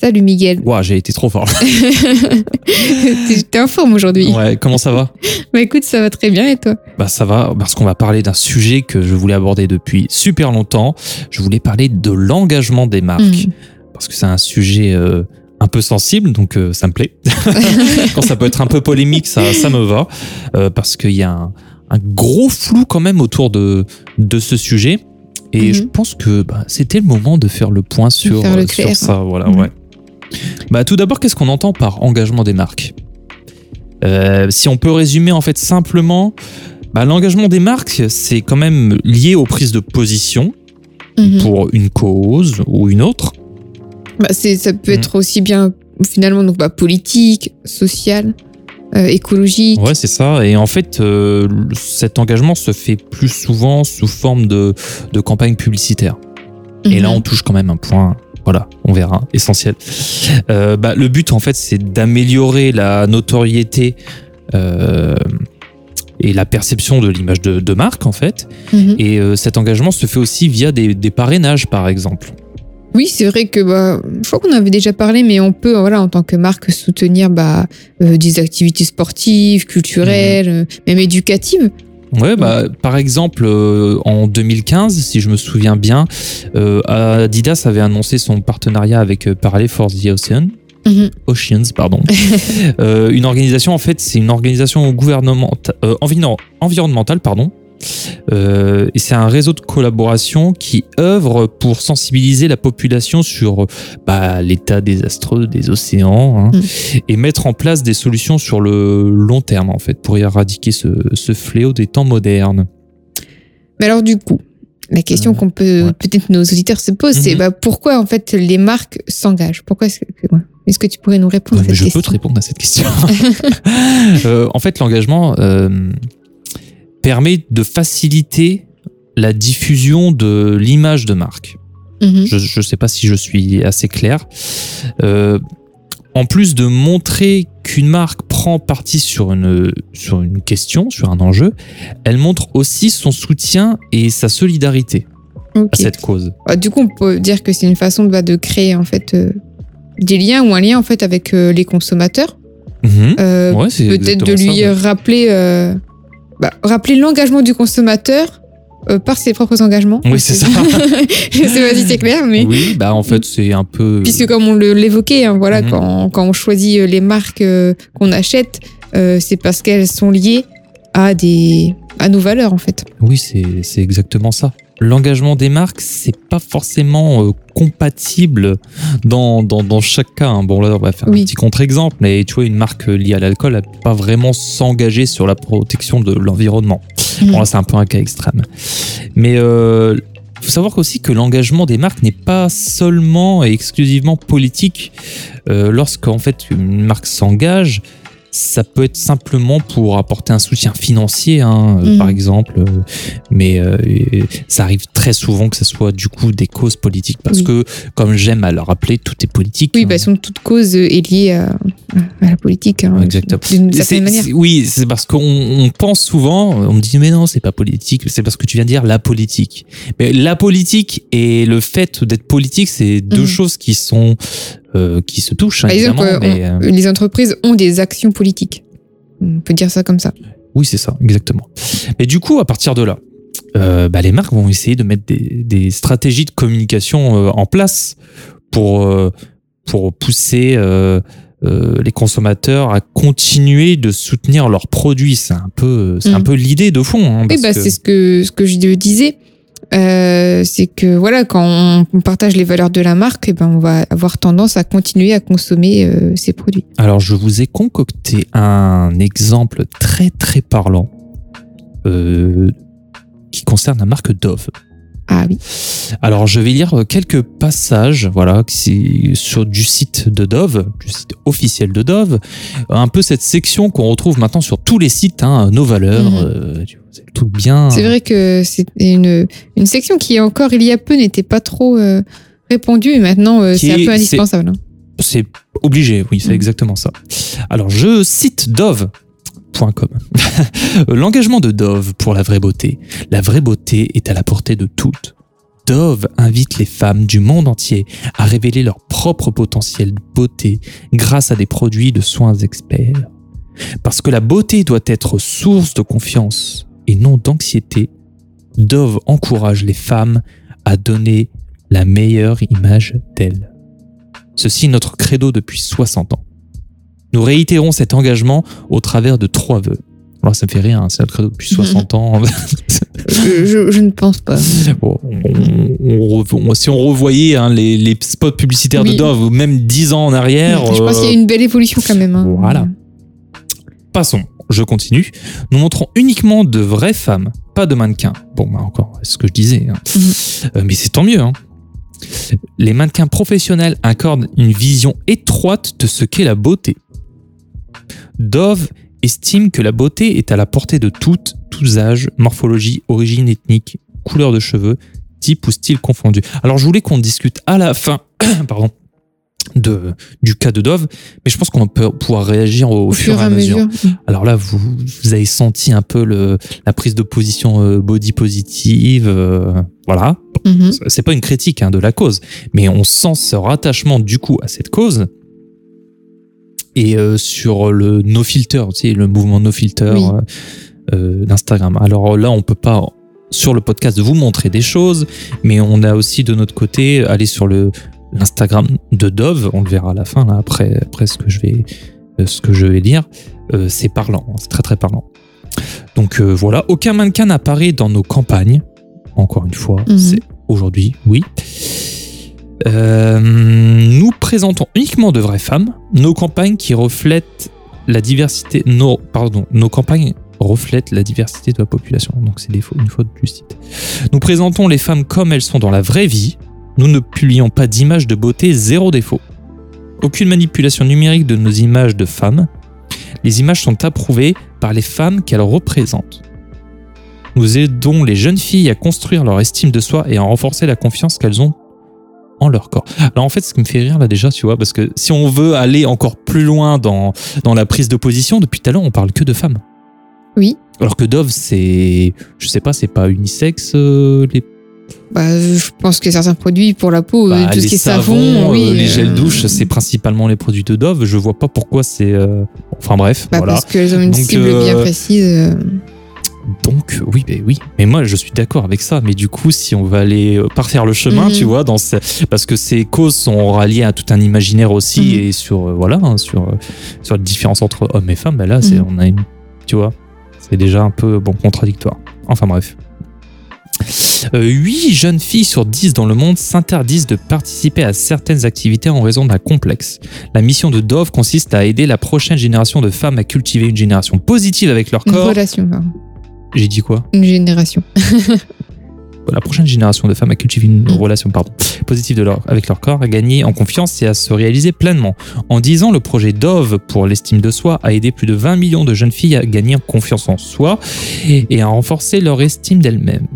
Salut Miguel. Ouah, j'ai été trop fort. T'es en forme aujourd'hui. Ouais, comment ça va? Bah écoute, ça va très bien et toi? Bah ça va, parce qu'on va parler d'un sujet que je voulais aborder depuis super longtemps. Je voulais parler de l'engagement des marques. Mm. Parce que c'est un sujet euh, un peu sensible, donc euh, ça me plaît. quand ça peut être un peu polémique, ça, ça me va. Euh, parce qu'il y a un, un gros flou quand même autour de, de ce sujet. Et Mhm. je pense que bah, c'était le moment de faire le point sur, faire le clair. sur ça. Voilà, Mhm. ouais. Bah, tout d'abord, qu'est-ce qu'on entend par engagement des marques Euh, Si on peut résumer en fait simplement, bah, l'engagement des marques, c'est quand même lié aux prises de position Mhm. pour une cause ou une autre. Bah, ça peut être aussi bien finalement donc bah, politique, social, euh, écologique. Ouais, c'est ça. Et en fait, euh, cet engagement se fait plus souvent sous forme de, de campagne publicitaire. Et Mhm. là, on touche quand même un point, voilà, on verra, essentiel. Euh, bah, le but, en fait, c'est d'améliorer la notoriété euh, et la perception de l'image de, de marque, en fait. Mhm. Et euh, cet engagement se fait aussi via des, des parrainages, par exemple. Oui, c'est vrai que bah, je crois qu'on avait déjà parlé, mais on peut, voilà, en tant que marque, soutenir bah, euh, des activités sportives, culturelles, euh, même éducatives. Ouais, bah, par exemple, euh, en 2015, si je me souviens bien, euh, Adidas avait annoncé son partenariat avec euh, Parallel for the Ocean. Mhm. Oceans, pardon. Une organisation, en fait, c'est une organisation gouvernementale, euh, environnementale, pardon. Euh, et c'est un réseau de collaboration qui œuvre pour sensibiliser la population sur bah, l'état désastreux des océans hein, Mm. et mettre en place des solutions sur le long terme, en fait, pour éradiquer ce, ce fléau des temps modernes. Mais alors, du coup, la question Euh, qu'on peut, ouais. peut-être nos auditeurs se posent, c'est Mhm. bah, pourquoi en fait les marques s'engagent? Pourquoi est-ce que. Est-ce que tu pourrais nous répondre à cette je peux question? te répondre à cette question. Euh, en fait, l'engagement euh, permet de faciliter la diffusion de l'image de marque. Mhm. Je ne sais pas si je suis assez clair. Euh, en plus de montrer qu'une marque prend parti sur une, sur une question, sur un enjeu, elle montre aussi son soutien et sa solidarité à cette cause. Bah, du coup, on peut dire que c'est une façon bah, de créer en fait euh, des liens ou un lien en fait avec euh, les consommateurs. Mhm. Euh, Ouais, Peut-être de lui ça, ouais. rappeler, bah, rappeler l'engagement du consommateur euh, par ses propres engagements. Oui, c'est ça. Je sais pas si c'est clair, mais Oui, bah en fait, c'est un peu. puisque comme on l'évoquait, hein, voilà, Mhm. quand, quand on choisit euh, les marques euh, qu'on achète, euh, c'est parce qu'elles sont liées à des à nos valeurs en fait. Oui, c'est exactement ça. L'engagement des marques, c'est pas forcément euh, compatible dans, dans, dans chaque cas. hein. Bon, là, on va faire Oui. un petit contre-exemple, mais tu vois, une marque liée à l'alcool, elle peut pas vraiment s'engager sur la protection de l'environnement. Mhm. Bon, là, c'est un peu un cas extrême. Mais euh, faut savoir aussi que l'engagement des marques n'est pas seulement et exclusivement politique. Euh, Lorsqu'en fait une marque s'engage, ça peut être simplement pour apporter un soutien financier, hein, euh, Mhm. par exemple. euh, Mais euh, ça arrive très souvent que ce soit du coup des causes politiques. Parce Oui. que, comme j'aime à le rappeler, tout est politique. Oui, hein. toute cause est liée à, à la politique. hein, Exactement. D'une certaine manière. Oui, c'est parce qu'on on pense souvent, on me dit mais non, c'est pas politique, c'est parce que tu viens de dire la politique. Mais la politique et le fait d'être politique, c'est deux Mhm. choses qui sont euh, qui se touchent hein, Par exemple, euh, mais, on- euh, les entreprises ont des actions politiques. On peut dire ça comme ça. oui, c'est ça, exactement. Mais du coup, à partir de là, euh, bah, les marques vont essayer de mettre des, des stratégies de communication euh, en place pour euh, pour pousser les consommateurs à continuer de soutenir leurs produits. C'est un peu, c'est un Mm. peu l'idée de fond. hein, Oui, bah, que- c'est ce que, ce que je disais. Euh, c'est que voilà, quand on- on partage les valeurs de la marque, eh ben, on va avoir tendance à continuer à consommer euh, ces produits. Alors, je vous ai concocté un exemple très très parlant euh, qui concerne la marque Dove. Ah oui. Alors, je vais lire quelques passages, voilà, sur du site de Dove, du site officiel de Dove, un peu cette section qu'on retrouve maintenant sur tous les sites, hein, nos valeurs, Mhm. euh, bien. C'est vrai que c'est une, une section qui, encore il y a peu, n'était pas trop euh, répandue et maintenant euh, c'est un peu indispensable. hein. C'est obligé, oui, c'est Mhm. exactement ça. Alors, je cite Dove.com. L'engagement de Dove pour la vraie beauté. La vraie beauté est à la portée de toutes. Dove invite les femmes du monde entier à révéler leur propre potentiel de beauté grâce à des produits de soins experts. Parce que la beauté doit être source de confiance et non d'anxiété, Dove encourage les femmes à donner la meilleure image d'elles. Ceci est notre credo depuis 60 ans. Nous réitérons cet engagement au travers de trois vœux. Alors ça me fait rire, hein, c'est notre credo depuis 60 ans. Je, je- je ne pense pas. Bon, on- on- on- si on revoyait hein, les, les spots publicitaires de. Dove, ou même 10 ans en arrière, je pense euh, qu'il y a une belle évolution quand même. hein. Voilà. passons, je continue. Nous montrons uniquement de vraies femmes, pas de mannequins. Bon, bah encore, c'est ce que je disais. hein. Mhm. Euh, mais c'est tant mieux. hein. Les mannequins professionnels accordent une vision étroite de ce qu'est la beauté. Dove estime que la beauté est à la portée de toutes, tous âges, morphologie, origine ethnique, couleur de cheveux, type ou style confondu. Alors je voulais qu'on discute à la fin, pardon, de, du cas de Dove, mais je pense qu'on peut pouvoir réagir au, Au fur et à mesure. Alors là, vous, vous avez senti un peu le, la prise de position euh, body positive, euh, voilà. Mhm. C'est pas une critique hein, de la cause, mais on sent ce rattachement du coup à cette cause. Et euh, sur le no filter, tu sais, le mouvement no filter Oui. euh, euh, d'Instagram. Alors là, on peut pas sur le podcast vous montrer des choses, mais on a aussi de notre côté aller sur le l'Instagram de Dove. On le verra à la fin là, après après ce que je vais euh, ce que je vais lire. Euh, c'est parlant, hein, c'est très très parlant. Donc euh, voilà, aucun mannequin n'apparaît dans nos campagnes. Encore une fois, Mhm. c'est aujourd'hui, oui. Euh, nous présentons uniquement de vraies femmes. Nos campagnes qui reflètent la diversité. Nos, pardon, nos campagnes reflètent la diversité de la population. Donc c'est une faute du site. Nous présentons les femmes comme elles sont dans la vraie vie. Nous ne publions pas d'images de beauté zéro défaut. Aucune manipulation numérique de nos images de femmes. Les images sont approuvées par les femmes qu'elles représentent. Nous aidons les jeunes filles à construire leur estime de soi et à renforcer la confiance qu'elles ont en leur corps. Alors en fait, ce qui me fait rire là déjà, tu vois, parce que si on veut aller encore plus loin dans, dans la prise de position, depuis tout à l'heure, on parle que de femmes. Oui. Alors que Dove, c'est, je sais pas, c'est pas unisexe euh, les, Bah, je pense que certains produits pour la peau, euh, bah, tout ce qui est savon, savons, oui, euh, les gels euh, douche, c'est principalement les produits de Dove. Je vois pas pourquoi c'est, euh, enfin bref, bah, voilà. Parce qu'elles ont une Donc, cible bien précise. Donc oui, ben oui. Mais moi, je suis d'accord avec ça. Mais du coup, si on va aller parfaire le chemin, Mhm. tu vois, dans ce- parce que ces causes sont ralliées à tout un imaginaire aussi Mhm. et sur euh, voilà, hein, sur euh, sur la différence entre hommes et femmes. Ben là, c'est Mhm. on a une, tu vois, c'est déjà un peu bon contradictoire. Enfin bref. Euh, 8 jeunes filles sur 10 dans le monde s'interdisent de participer à certaines activités en raison d'un complexe. La mission de Dove consiste à aider la prochaine génération de femmes à cultiver une génération positive avec leur Une corps. relation, pardon. J'ai dit quoi? Une génération. la prochaine génération de femmes à cultiver une Mm. relation pardon, positive de leur, avec leur corps, à gagner en confiance et à se réaliser pleinement. En 10 ans, le projet Dove pour l'estime de soi a aidé plus de 20 millions de jeunes filles à gagner en confiance en soi et, et à renforcer leur estime d'elles-mêmes.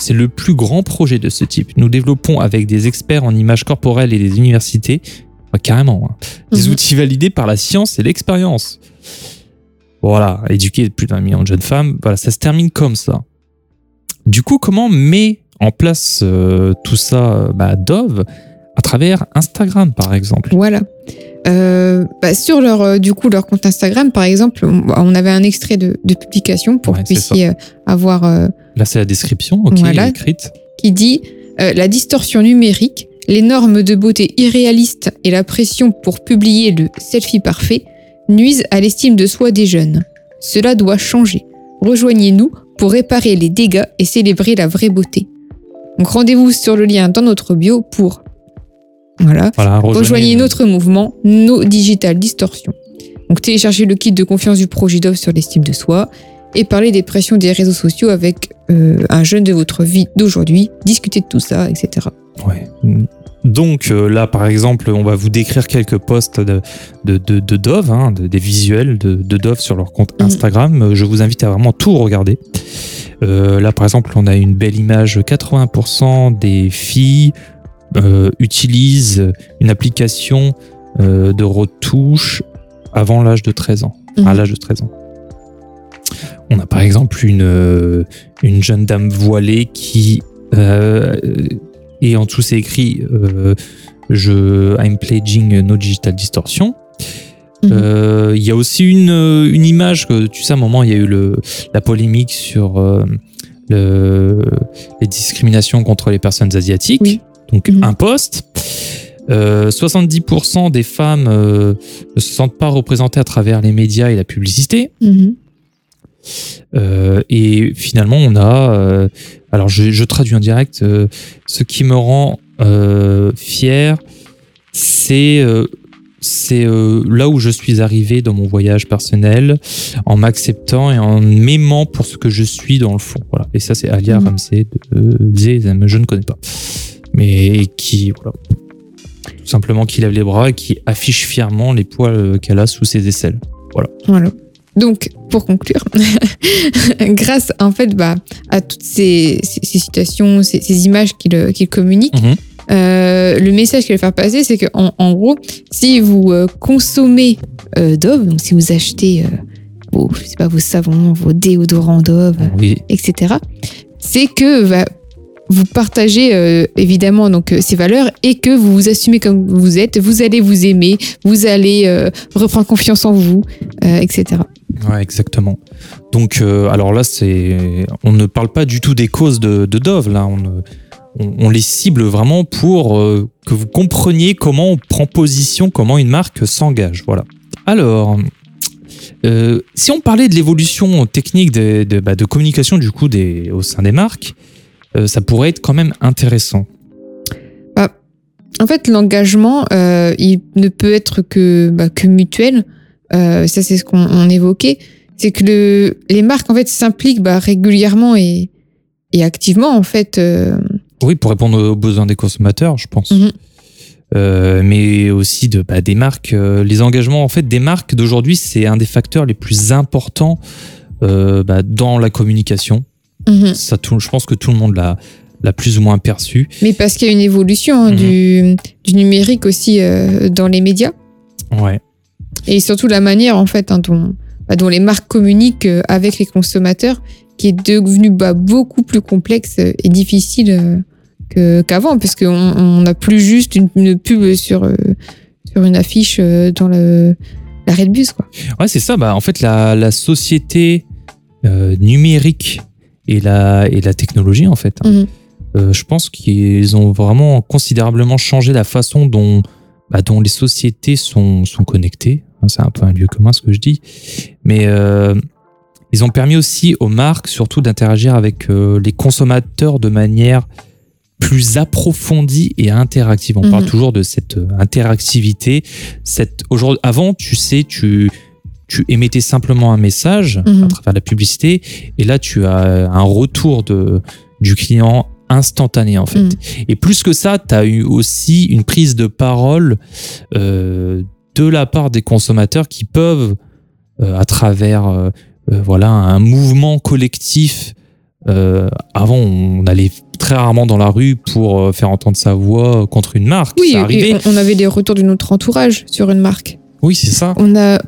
C'est le plus grand projet de ce type. Nous développons avec des experts en images corporelles et des universités, carrément, hein, des Mhm. outils validés par la science et l'expérience. Voilà, éduquer plus d'un million de jeunes femmes, voilà, ça se termine comme ça. Du coup, comment met en place euh, tout ça euh, bah, Dove à travers Instagram, par exemple? Voilà. Euh, bah, sur leur, euh, du coup, leur compte Instagram, par exemple, on, avait un extrait de, de publication pour Ouais, que vous c'est ça. puissiez avoir, euh, Là, c'est la description, ok, Voilà. écrite. qui dit euh, La distorsion numérique, les normes de beauté irréalistes et la pression pour publier le selfie parfait nuisent à l'estime de soi des jeunes. Cela doit changer. Rejoignez-nous pour réparer les dégâts et célébrer la vraie beauté. Donc rendez-vous sur le lien dans notre bio pour voilà, Voilà, rejoignez notre mouvement No Digital Distortion. Donc téléchargez le kit de confiance du projet Dove sur l'estime de soi et parlez des pressions des réseaux sociaux avec euh, un jeune de votre vie d'aujourd'hui, discutez de tout ça, etc. Ouais. Donc euh, là, par exemple, on va vous décrire quelques posts de, de, de, de Dove, hein, de- des visuels de, Dove sur leur compte Mhm. Instagram. Euh, Je vous invite à vraiment tout regarder. Euh, là, par exemple, on a une belle image. 80% des filles euh, utilisent une application euh, de retouche avant l'âge de 13 ans. À Mhm. l'âge de 13 ans. On a par exemple une, euh, une jeune dame voilée qui euh, et en dessous c'est écrit euh, je I'm pledging no digital distortion. Mhm. Euh, Il y a aussi une, une image que tu sais à un moment il y a eu le, la polémique sur euh, le- les discriminations contre les personnes asiatiques. Oui. Donc Mhm. un poste. Euh, 70% des femmes euh, ne se sentent pas représentées à travers les médias et la publicité. Mhm. Euh, et finalement, on a. euh, alors, je, je traduis en direct. euh, ce qui me rend fier, c'est. c'est là où je suis arrivé dans mon voyage personnel, en m'acceptant et en m'aimant pour ce que je suis dans le fond. Voilà. Et ça, c'est Alia Mhm. Ramsey de Zezem, je ne connais pas. Mais qui, voilà. Tout simplement, qui lève les bras et qui affiche fièrement les poils qu'elle a sous ses aisselles. Voilà. Donc, pour conclure, grâce en fait bah, à toutes ces, ces- ces citations, ces, ces images qu'il euh, communique, Mhm. euh, le message qu'il veut faire passer, c'est qu'en en gros, si vous euh, consommez euh, Dove, donc si vous achetez euh, vos, je sais pas, vos savons, vos déodorants Dove, Oui, etc., c'est que bah, vous partagez euh, évidemment donc euh, ces valeurs et que vous vous assumez comme vous êtes, vous allez vous aimer, vous allez euh, reprendre confiance en vous, etc. Ouais, exactement. Donc, alors là, c'est, on ne parle pas du tout des causes de, Dove. Là, on, les cible vraiment pour que vous compreniez comment on prend position, comment une marque s'engage. Voilà. Alors, si on parlait de l'évolution technique de, bah, de communication du coup au sein des marques, ça pourrait être quand même intéressant. En fait, l'engagement, euh, il ne peut être que, bah, que mutuel. Euh, ça, c'est ce qu'on on évoquait. C'est que le, les marques, en fait, s'impliquent bah, régulièrement et, et activement, en fait. euh, Oui, pour répondre aux besoins des consommateurs, je pense. Mhm. Euh, mais aussi de, bah, des marques. euh, les engagements, en fait, des marques d'aujourd'hui, c'est un des facteurs les plus importants euh, bah, dans la communication. Mhm. Ça, tout, je pense que tout le monde l'a l'a plus ou moins perçu. Mais parce qu'il y a une évolution hein, Mhm. du, du numérique aussi euh, dans les médias. Ouais. Et surtout la manière, en fait, hein, dont, bah, dont les marques communiquent euh, avec les consommateurs, qui est devenu bah, beaucoup plus complexe euh, et difficile euh, qu'avant, parce qu'on on n'a plus juste une, une pub sur, euh, sur une affiche dans le, l'arrêt de bus. Quoi. Ouais, c'est ça. Bah, en fait, la, la société numérique et la, et la technologie, en fait, hein, Mhm. euh, je pense qu'ils ont vraiment considérablement changé la façon dont, bah, dont les sociétés sont, sont connectées. Hein, C'est un peu un lieu commun ce que je dis. Mais euh, ils ont permis aussi aux marques surtout d'interagir avec euh, les consommateurs de manière plus approfondie et interactive. On Mhm. parle toujours de cette interactivité. Cette, avant, tu sais, tu, tu émettais simplement un message Mhm. à travers la publicité et là, tu as un retour de, du client instantané en fait. Mhm. Et plus que ça, tu as eu aussi une prise de parole euh, de la part des consommateurs qui peuvent, euh, à travers euh, euh, voilà, un mouvement collectif, euh, avant on allait très rarement dans la rue pour euh, faire entendre sa voix contre une marque. Oui, ça et on avait des retours de notre entourage sur une marque. Oui, c'est ça. On a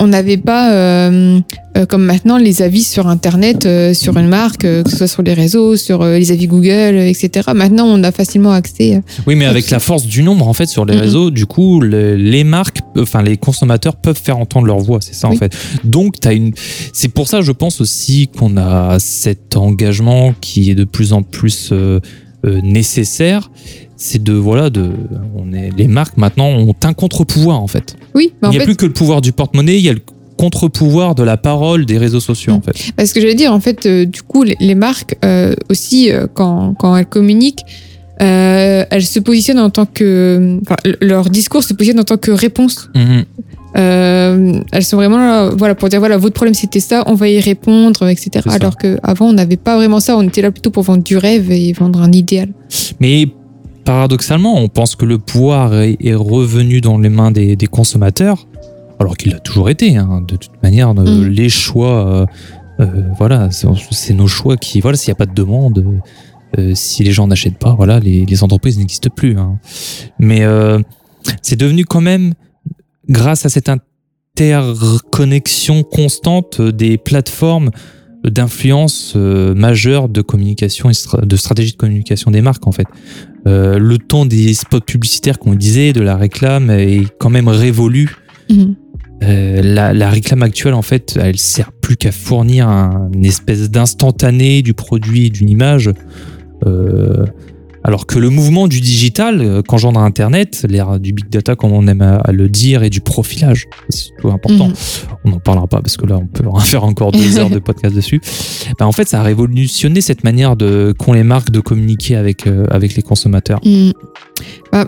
on n'avait pas, euh, euh, comme maintenant, les avis sur Internet, euh, sur une marque, euh, que ce soit sur les réseaux, sur les avis Google, etc. Maintenant, on a facilement accès. Oui, mais avec la force du nombre, en fait, sur les Mhm. réseaux, du coup, le- les marques, enfin, les consommateurs peuvent faire entendre leur voix, c'est ça, en fait. Donc, t'as une, c'est pour ça, je pense aussi qu'on a cet engagement qui est de plus en plus euh, euh, nécessaire. C'est de voilà de on est les marques maintenant ont un contre-pouvoir en fait. Oui, mais il n'y a fait, plus que le pouvoir du porte-monnaie, il y a le contre-pouvoir de la parole des réseaux sociaux Mm. en fait. Parce que j'allais dire, en fait, euh, du coup, les, les marques euh, aussi, euh, quand, quand elles communiquent, elles se positionnent en tant que. Enfin, leur discours se positionne en tant que réponse. Mhm. Euh, elles sont vraiment là, voilà, pour dire voilà, votre problème c'était ça, on va y répondre, etc. Alors qu'avant, on n'avait pas vraiment ça, on était là plutôt pour vendre du rêve et vendre un idéal. Mais paradoxalement, on pense que le pouvoir est, est revenu dans les mains des, des consommateurs, alors qu'il l'a toujours été. hein. De toute manière, euh, Mm. les choix, euh, euh, voilà, c'est nos choix qui, voilà, s'il n'y a pas de demande, euh, si les gens n'achètent pas, voilà, les, les entreprises n'existent plus. hein. Mais euh, c'est devenu quand même, grâce à cette interconnexion constante des plateformes d'influence majeure de communication et de stratégie de communication des marques en fait. Euh, le ton des spots publicitaires qu'on disait, de la réclame est quand même révolu. Mhm. Euh, la, la réclame actuelle en fait, elle sert plus qu'à fournir un, une espèce d'instantané du produit, d'une image. Euh, alors que le mouvement du digital, euh, qu'engendre Internet, l'ère du big data, comme on aime à, le dire, et du profilage, c'est surtout important. Mhm. On n'en parlera pas parce que là, on peut en faire encore deux heures de podcast dessus. Ben, en fait, ça a révolutionné cette manière de qu'ont les marques de communiquer avec, euh, avec les consommateurs. Mm. Bah,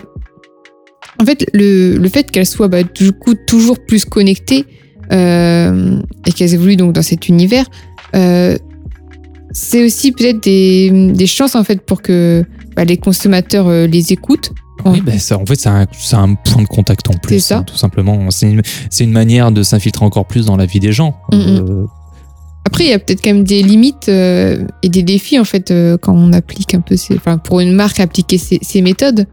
en fait, le, le fait qu'elles soient bah, du coup toujours plus connectées euh, et qu'elles évoluent donc dans cet univers, euh, c'est aussi peut-être des, des chances en fait pour que bah, les consommateurs euh, les écoutent. Oui, ben, ça, en fait, c'est un, point de contact en plus, C'est ça. hein, tout simplement. C'est une, manière de s'infiltrer encore plus dans la vie des gens. Mhm. Euh, Après, il y a peut-être quand même des limites euh, et des défis en fait euh, quand on applique un peu, ces, enfin pour une marque appliquer ces, ces méthodes.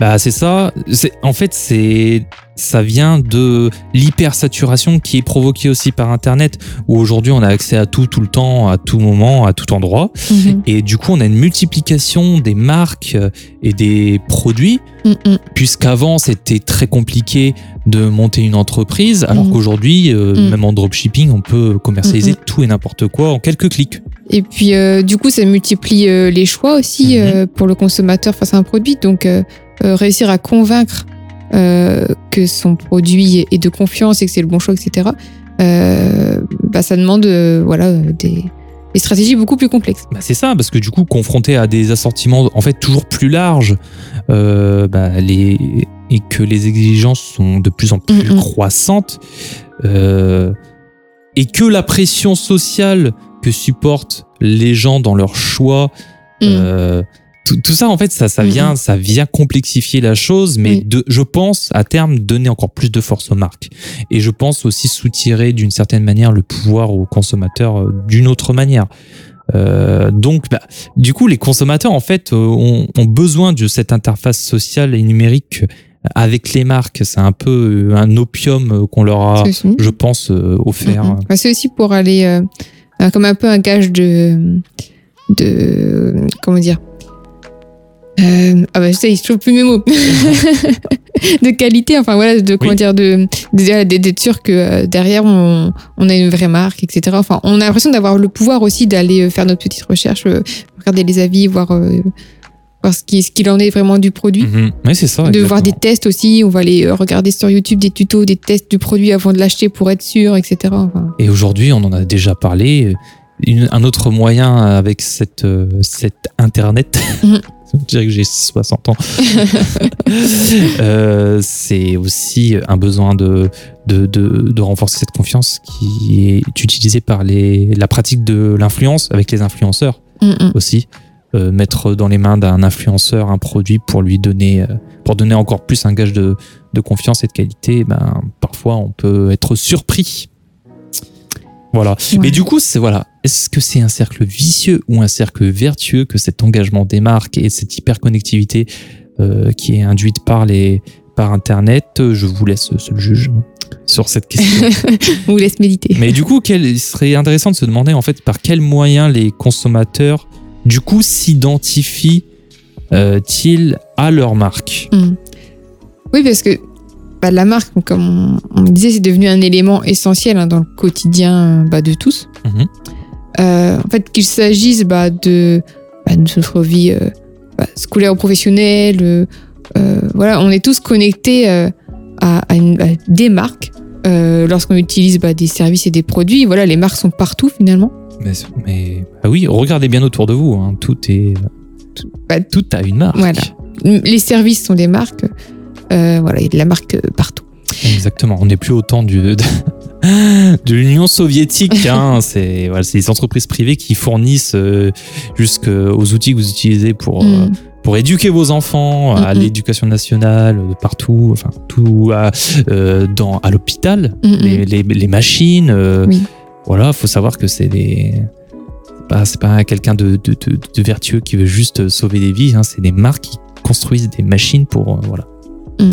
Bah c'est ça. C'est en fait c'est ça vient de l'hypersaturation qui est provoquée aussi par Internet, où aujourd'hui on a accès à tout tout le temps, à tout moment, à tout endroit, Mhm. et du coup on a une multiplication des marques euh, et des produits, Mm, mm. puisqu'avant c'était très compliqué de monter une entreprise, alors Mhm. qu'aujourd'hui euh, Mm. même en dropshipping on peut commercialiser Mm, tout et n'importe quoi en quelques clics. Et puis, euh, du coup, ça multiplie euh, les choix aussi Mhm. pour le consommateur face à un produit. Donc, réussir à convaincre que son produit est de confiance et que c'est le bon choix, etc., bah, ça demande voilà, des, des stratégies beaucoup plus complexes. Bah, c'est ça, parce que du coup, confronté à des assortiments en fait toujours plus larges, euh, bah, les, et que les exigences sont de plus en plus Mhm. croissantes, euh, et que la pression sociale que supportent les gens dans leur choix, Mm. euh, tout, tout ça en fait, ça, ça vient, ça vient complexifier la chose, mais de, je pense à terme donner encore plus de force aux marques, et je pense aussi soutirer d'une certaine manière le pouvoir aux consommateurs euh, d'une autre manière. Euh, donc, bah, du coup, les consommateurs, en fait, euh, ont, ont besoin de cette interface sociale et numérique avec les marques. C'est un peu euh, un opium euh, qu'on leur a, je pense, euh, offert. Mhm. Bah, c'est aussi pour aller comme un peu un gage de. de comment dire Euh, ah bah je trouve plus mes mots. de qualité, enfin voilà, de comment Oui. dire, de d'être sûr que derrière on, on a une vraie marque, etc. Enfin, on a l'impression d'avoir le pouvoir aussi d'aller faire notre petite recherche, regarder les avis, voir voir ce qui ce qu'il en est vraiment du produit. Mhm. Oui, c'est ça. De voir des tests aussi, on va aller euh, regarder sur YouTube des tutos, des tests du produit avant de l'acheter pour être sûr, etc. Enfin, Et aujourd'hui, on en a déjà parlé. Une- un autre moyen avec cette, euh, cette Internet, Mhm. je dirais que j'ai 60 ans, Euh, c'est aussi un besoin de, de, de, de renforcer cette confiance qui est utilisée par les, la pratique de l'influence avec les influenceurs mm. aussi. Euh, mettre dans les mains d'un influenceur un produit pour lui donner, euh, pour donner encore plus un gage de, de confiance et de qualité, ben, parfois on peut être surpris. Voilà. Ouais. Mais du coup, c'est voilà. Est-ce que c'est un cercle vicieux ou un cercle vertueux que cet engagement des marques et cette hyperconnectivité euh, qui est induite par les par Internet? Je vous laisse seul juge hein, sur cette question. On vous laisse méditer. Mais du coup, quel, il serait intéressant de se demander en fait par quels moyens les consommateurs du coup s'identifient-ils à leur marque? Mm. Oui, parce que bah, la marque, comme on, disait, c'est devenu un élément essentiel hein, dans le quotidien bah, de tous. Mhm. Euh, en fait, qu'il s'agisse bah, de, de notre vie euh, scolaire ou professionnel. euh, euh, voilà, on est tous connectés euh, à, à une- à des marques. Euh, Lorsqu'on utilise des services et des produits, voilà, les marques sont partout finalement. Mais, mais- ah oui, regardez bien autour de vous. hein, Tout est. Tout, Bah, tout a une marque. Voilà. Les services sont des marques. Euh, voilà, il y a de la marque euh, partout. Exactement. On n'est plus au temps du, de, de l'Union soviétique. Hein. c'est voilà, c'est les entreprises privées qui fournissent euh, jusqu'aux outils que vous utilisez pour, euh, Mm. pour éduquer vos enfants à l'éducation nationale, partout, enfin, tout à, euh, dans, à l'hôpital, mm. les, les, les machines. euh, Oui. Voilà, faut savoir que c'est des. c'est pas- C'est pas quelqu'un de, de, de, de vertueux qui veut juste sauver des vies. hein. C'est des marques qui construisent des machines pour. euh, voilà. Mm.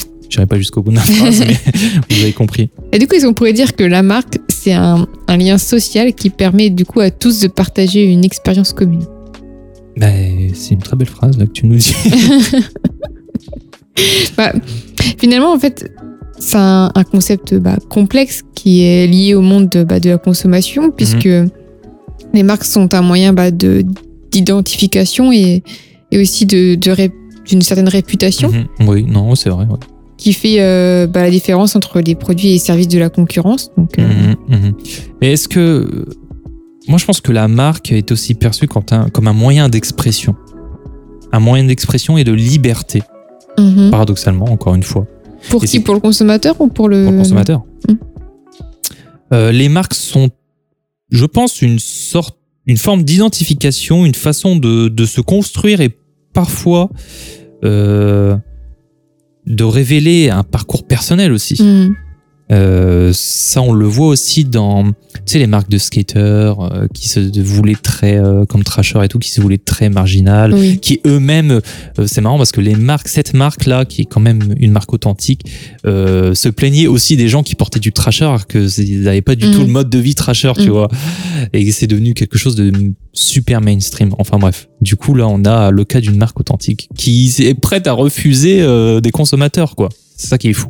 Pas jusqu'au bout de ma phrase, mais vous avez compris. Et du coup, est-ce qu'on pourrait dire que la marque, c'est un, un lien social qui permet du coup à tous de partager une expérience commune? Ben, c'est une très belle phrase là, que tu nous dis. Bah, Finalement, en fait, c'est un, un concept bah, complexe qui est lié au monde de, bah, de la consommation, puisque les marques sont un moyen bah, de d'identification et, et aussi de, de ré- d'une certaine réputation Mhm. Oui, non, c'est vrai. ouais. qui fait euh, bah, la différence entre les produits et services de la concurrence. Donc, euh, Mhm, mhm. Mais est-ce que. Moi, je pense que la marque est aussi perçue quand un- comme un moyen d'expression. Un moyen d'expression et de liberté, mhm. paradoxalement, encore une fois. Pour Et qui Pour le consommateur ou pour le, pour le consommateur. Mm. Euh, les marques sont, je pense, une sorte, une forme d'identification, une façon de, de se construire et parfois euh, de révéler un parcours personnel aussi. Mhm. Euh, ça, on le voit aussi dans, tu sais, les marques de skaters euh, qui se voulaient très, euh, comme Trasher et tout, qui se voulaient très marginales Oui. qui eux-mêmes, euh, c'est marrant parce que les marques, cette marque-là, qui est quand même une marque authentique, euh, se plaignaient aussi des gens qui portaient du trasher, alors que c'est- ils n'avaient pas du tout le mode de vie trasher, tu Mhm. vois. Et c'est devenu quelque chose de super mainstream. Enfin bref. Du coup, là, on a le cas d'une marque authentique qui est prête à refuser euh, des consommateurs, quoi. C'est ça qui est fou.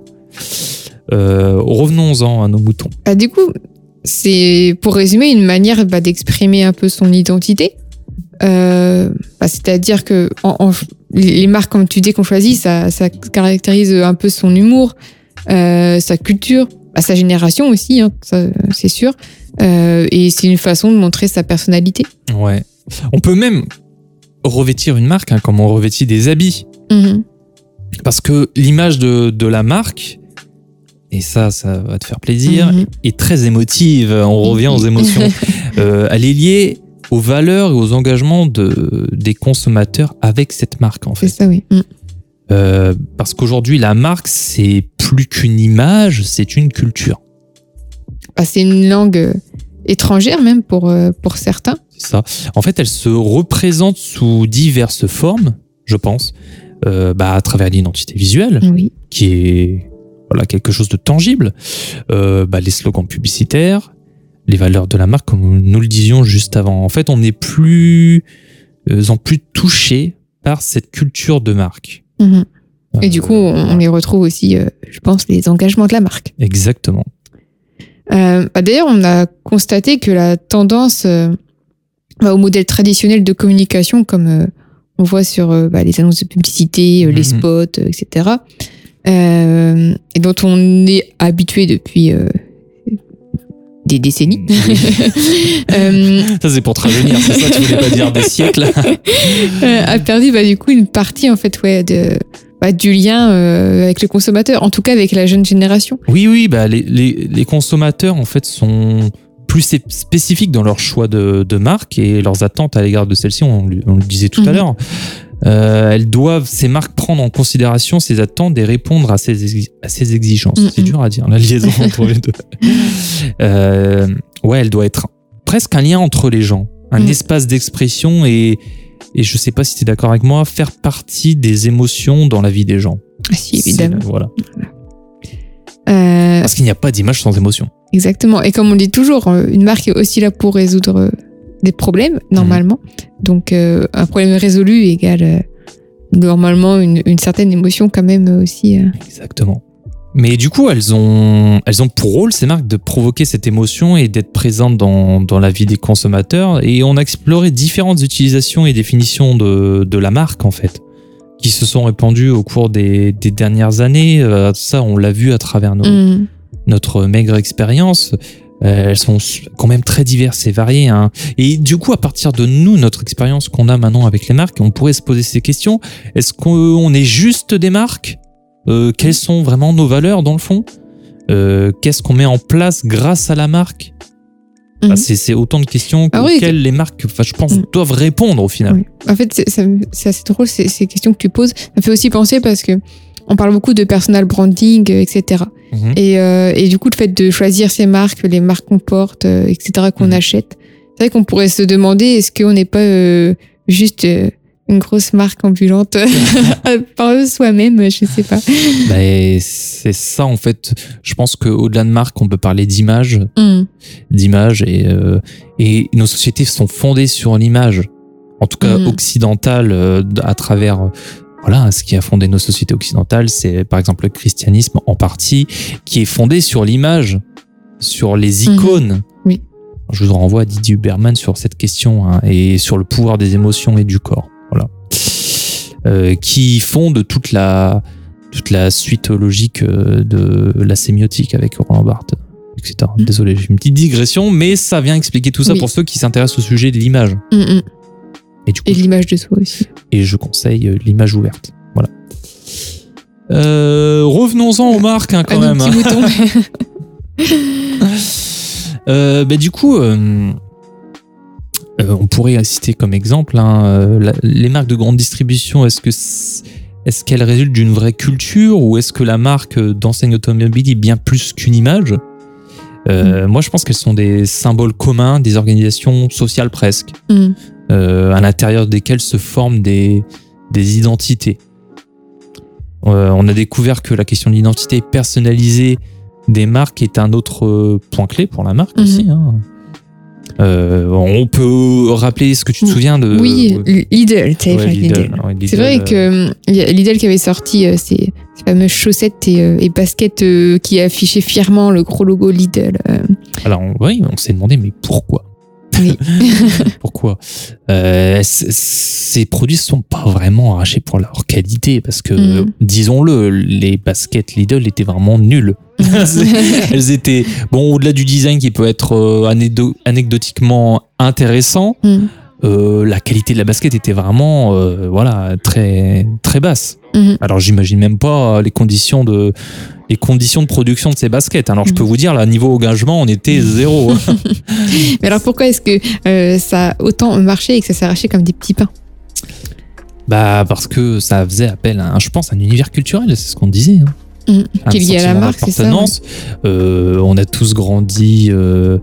Euh, Revenons-en à nos moutons. Bah, du coup, c'est pour résumer une manière bah, d'exprimer un peu son identité. Euh, bah, C'est-à-dire que en- en- les marques, comme tu dis, qu'on choisit, ça, ça caractérise un peu son humour, euh, sa culture, bah, sa génération aussi, hein, c'est sûr. Euh, et c'est une façon de montrer sa personnalité. Ouais. On peut même revêtir une marque, hein, comme on revêtit des habits. Mhm. Parce que l'image de, de la marque, et ça, ça va te faire plaisir, Mhm. est très émotive. On revient aux émotions. Euh, elle est liée aux valeurs et aux engagements de, des consommateurs avec cette marque, en C'est fait. ça, oui. Mhm. Euh, parce qu'aujourd'hui, la marque, c'est plus qu'une image, c'est une culture. Bah, c'est une langue euh, étrangère même pour, pour certains. C'est ça. En fait, elle se représente sous diverses formes, je pense, euh, bah, à travers l'identité visuelle. Oui. qui est voilà, quelque chose de tangible. Euh, bah, les slogans publicitaires, les valeurs de la marque, comme nous le disions juste avant. En fait, on n'est plus euh, en plus touché par cette culture de marque. Mhm. Et du Euh, coup, on, y retrouve aussi, je pense, les engagements de la marque. Exactement. Euh, bah, D'ailleurs, on a constaté que la tendance euh, bah, au modèle traditionnel de communication, comme euh, on voit sur bah, les annonces de publicité, les Mhm. spots, etc., euh, et dont on est habitué depuis euh, des décennies, euh, Ça, c'est pour te rajeunir, c'est ça, tu voulais pas dire des siècles a perdu bah, du coup une partie en fait ouais, de, bah, du lien euh, avec le consommateur, en tout cas avec la jeune génération. Oui, oui, bah, les, les, les consommateurs, en fait, sont plus spé- spécifiques dans leur choix de, de marque et leurs attentes à l'égard de celle-ci, on, le- on le disait tout à Mhm. l'heure. Euh, elles doivent, ces marques, prendre en considération ces attentes et répondre à ces, exi- à ces exigences. Mhm. C'est dur à dire, la liaison entre les deux. Euh, ouais, elle doit être presque un lien entre les gens, un Mhm. espace d'expression et, et je sais pas si tu es d'accord avec moi, faire partie des émotions dans la vie des gens. Ah, si, évidemment. Voilà. Euh, Parce qu'il n'y a pas d'image sans émotion. Exactement. Et comme on dit toujours, une marque est aussi là pour résoudre des problèmes, normalement. Donc, euh, un problème résolu égale euh, normalement une, une certaine émotion quand même aussi. euh. Exactement. Mais du coup, elles ont, elles ont pour rôle, ces marques, de provoquer cette émotion et d'être présentes dans, dans la vie des consommateurs. Et on a exploré différentes utilisations et définitions de, de la marque, en fait, qui se sont répandues au cours des, des dernières années. Ça, on l'a vu à travers nos, Mm. notre maigre expérience. Euh, elles sont quand même très diverses et variées. hein. Et du coup, à partir de nous, notre expérience qu'on a maintenant avec les marques, on pourrait se poser ces questions. Est-ce qu'on est juste des marques? Euh, Quelles sont vraiment nos valeurs dans le fond? Euh, Qu'est-ce qu'on met en place grâce à la marque? Enfin, Mhm. c'est, c'est autant de questions Ah oui, auxquelles les marques, enfin, je pense, Mhm. doivent répondre au final. Oui. En fait, c'est assez drôle ces, ces questions que tu poses. Ça me fait aussi penser parce que on parle beaucoup de personal branding, etc. Mhm. Et, euh, et du coup, le fait de choisir ces marques, les marques qu'on porte, euh, etc., qu'on Mhm. achète, c'est vrai qu'on pourrait se demander est-ce qu'on n'est pas euh, juste une grosse marque ambulante par soi-même, je sais pas. Ben, c'est ça en fait. Je pense qu'au-delà de marque, on peut parler d'image, Mm. d'image et, et nos sociétés sont fondées sur l'image, en tout cas Mhm. occidentale, à travers voilà ce qui a fondé nos sociétés occidentales, c'est par exemple le christianisme en partie, qui est fondé sur l'image, sur les Mhm. icônes. Oui. Je vous renvoie à Didier Huberman sur cette question hein, et sur le pouvoir des émotions et du corps. Voilà. Euh, qui fonde toute la toute la suite logique euh, de la sémiotique avec Roland Barthes, etc. Mhm. Désolé, j'ai une petite digression, mais ça vient expliquer tout ça Oui. pour ceux qui s'intéressent au sujet de l'image. Mm, mm. Et du coup, Et l'image de soi aussi. et je conseille euh, l'image ouverte. Voilà. Euh, Revenons-en aux marques hein, quand même. moutons. Euh, bah, du coup, euh, euh, on pourrait citer comme exemple hein, la- les marques de grande distribution. Est-ce que est-ce qu'elles résultent d'une vraie culture ou est-ce que la marque d'enseigne automobile est bien plus qu'une image? Euh, Moi, je pense qu'elles sont des symboles communs des organisations sociales presque, Mm. Euh, à l'intérieur desquelles se forment des, des identités. Euh, on a découvert que la question de l'identité personnalisée des marques est un autre euh, point clé pour la marque Mhm. aussi. hein. Euh, on peut rappeler ce que tu te souviens de. Oui, Lidl, tu sais, Ouais, Frank Lidl, Lidl. ouais, Lidl, C'est vrai euh, que Lidl qui avait sorti euh, ces, ces fameuses chaussettes et, et baskets qui affichaient fièrement le gros logo Lidl. Alors, oui, on s'est demandé, mais pourquoi? Oui. Pourquoi? Euh, Ces produits sont pas vraiment arrachés pour leur qualité parce que, Mhm. disons-le, les baskets Lidl étaient vraiment nulles. Elles étaient, bon, au-delà du design qui peut être euh, anecdotiquement intéressant, Mm. Euh, la qualité de la basket était vraiment, euh, voilà, très, très basse. Mhm. Alors, j'imagine même pas les conditions de, les conditions de production de ces baskets. Alors, je Mhm. peux vous dire, là, niveau engagement, on était zéro. Mais alors pourquoi est-ce que euh, ça a autant marché et que ça s'est arraché comme des petits pains? Bah parce que ça faisait appel à, je pense, un univers culturel, c'est ce qu'on disait. Hein. Mhm. Un Qui est lié à la marque, c'est ça. Euh, on a tous grandi euh,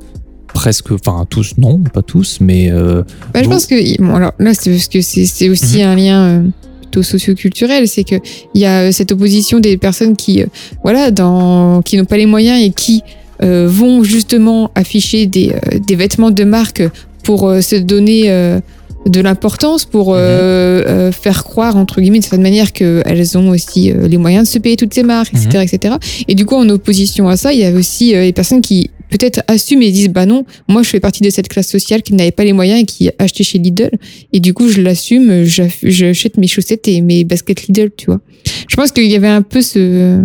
presque, enfin tous, non, pas tous, mais euh, Bah, je pense que bon, alors là c'est parce que c'est aussi Mhm. un lien euh, plutôt socio-culturel, c'est que il y a euh, cette opposition des personnes qui euh, voilà dans qui n'ont pas les moyens et qui euh, vont justement afficher des, euh, des vêtements de marque pour euh, se donner euh, de l'importance pour euh, euh, faire croire entre guillemets de certaine manière qu'elles ont aussi euh, les moyens de se payer toutes ces marques, etc., etc. Et du coup, en opposition à ça, il y a aussi euh, les personnes qui peut-être assument et disent bah non, moi je fais partie de cette classe sociale qui n'avait pas les moyens et qui achetait chez Lidl. Et du coup, je l'assume, j'achète mes chaussettes et mes baskets Lidl, tu vois. Je pense qu'il y avait un peu ce.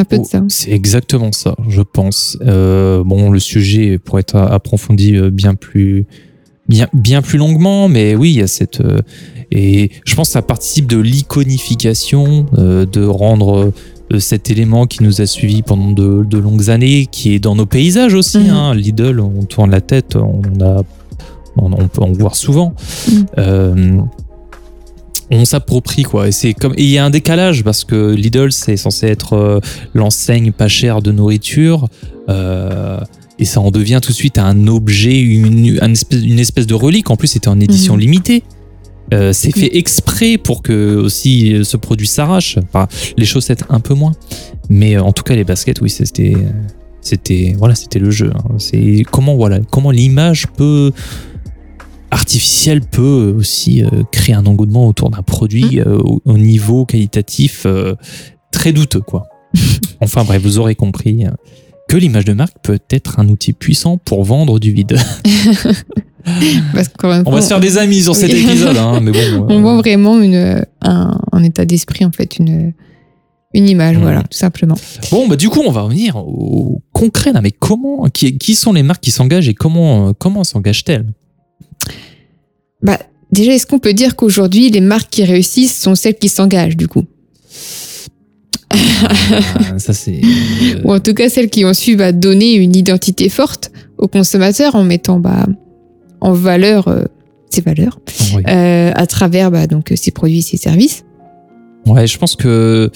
Un peu de oh, ça. c'est exactement ça, je pense. Euh, bon, le sujet pourrait être approfondi euh, bien plus, bien, bien plus longuement, mais oui, il y a cette. euh, et je pense que ça participe de l'iconification, euh, de rendre cet élément qui nous a suivis pendant de, de longues années, qui est dans nos paysages aussi. Mhm. hein. Lidl, on tourne la tête, on a, on, on peut en voir souvent. Mhm. Euh, on s'approprie quoi et c'est comme il y a un décalage parce que Lidl c'est censé être euh, l'enseigne pas chère de nourriture euh, et ça en devient tout de suite un objet une, espèce, une espèce de relique en plus c'était en édition Mhm. limitée Euh, c'est fait exprès pour que aussi euh, ce produit s'arrache enfin, les chaussettes un peu moins mais euh, en tout cas les baskets oui c'était c'était voilà c'était le jeu hein. c'est comment voilà comment l'image peut artificielle peut aussi créer un engouement autour d'un produit euh, au, au niveau qualitatif très douteux quoi enfin bref, vous aurez compris que l'image de marque peut être un outil puissant pour vendre du vide. Parce On va se faire des amis sur cet épisode, hein, mais bon. on euh, voit vraiment une, un, un état d'esprit, en fait, une, une image, Mhm. voilà, tout simplement. Bon, bah du coup, on va revenir au concret là. Mais comment, qui, qui sont les marques qui s'engagent et comment, euh, comment s'engagent-elles? Bah, déjà, est-ce qu'on peut dire qu'aujourd'hui, les marques qui réussissent sont celles qui s'engagent, du coup? Ah, Ça c'est. euh, Ou en tout cas, celles qui ont su bah, donner une identité forte aux consommateurs en mettant bah, en valeur euh, ces valeurs oui. euh, à travers bah, donc, ces produits et ces services. Ouais, je pense que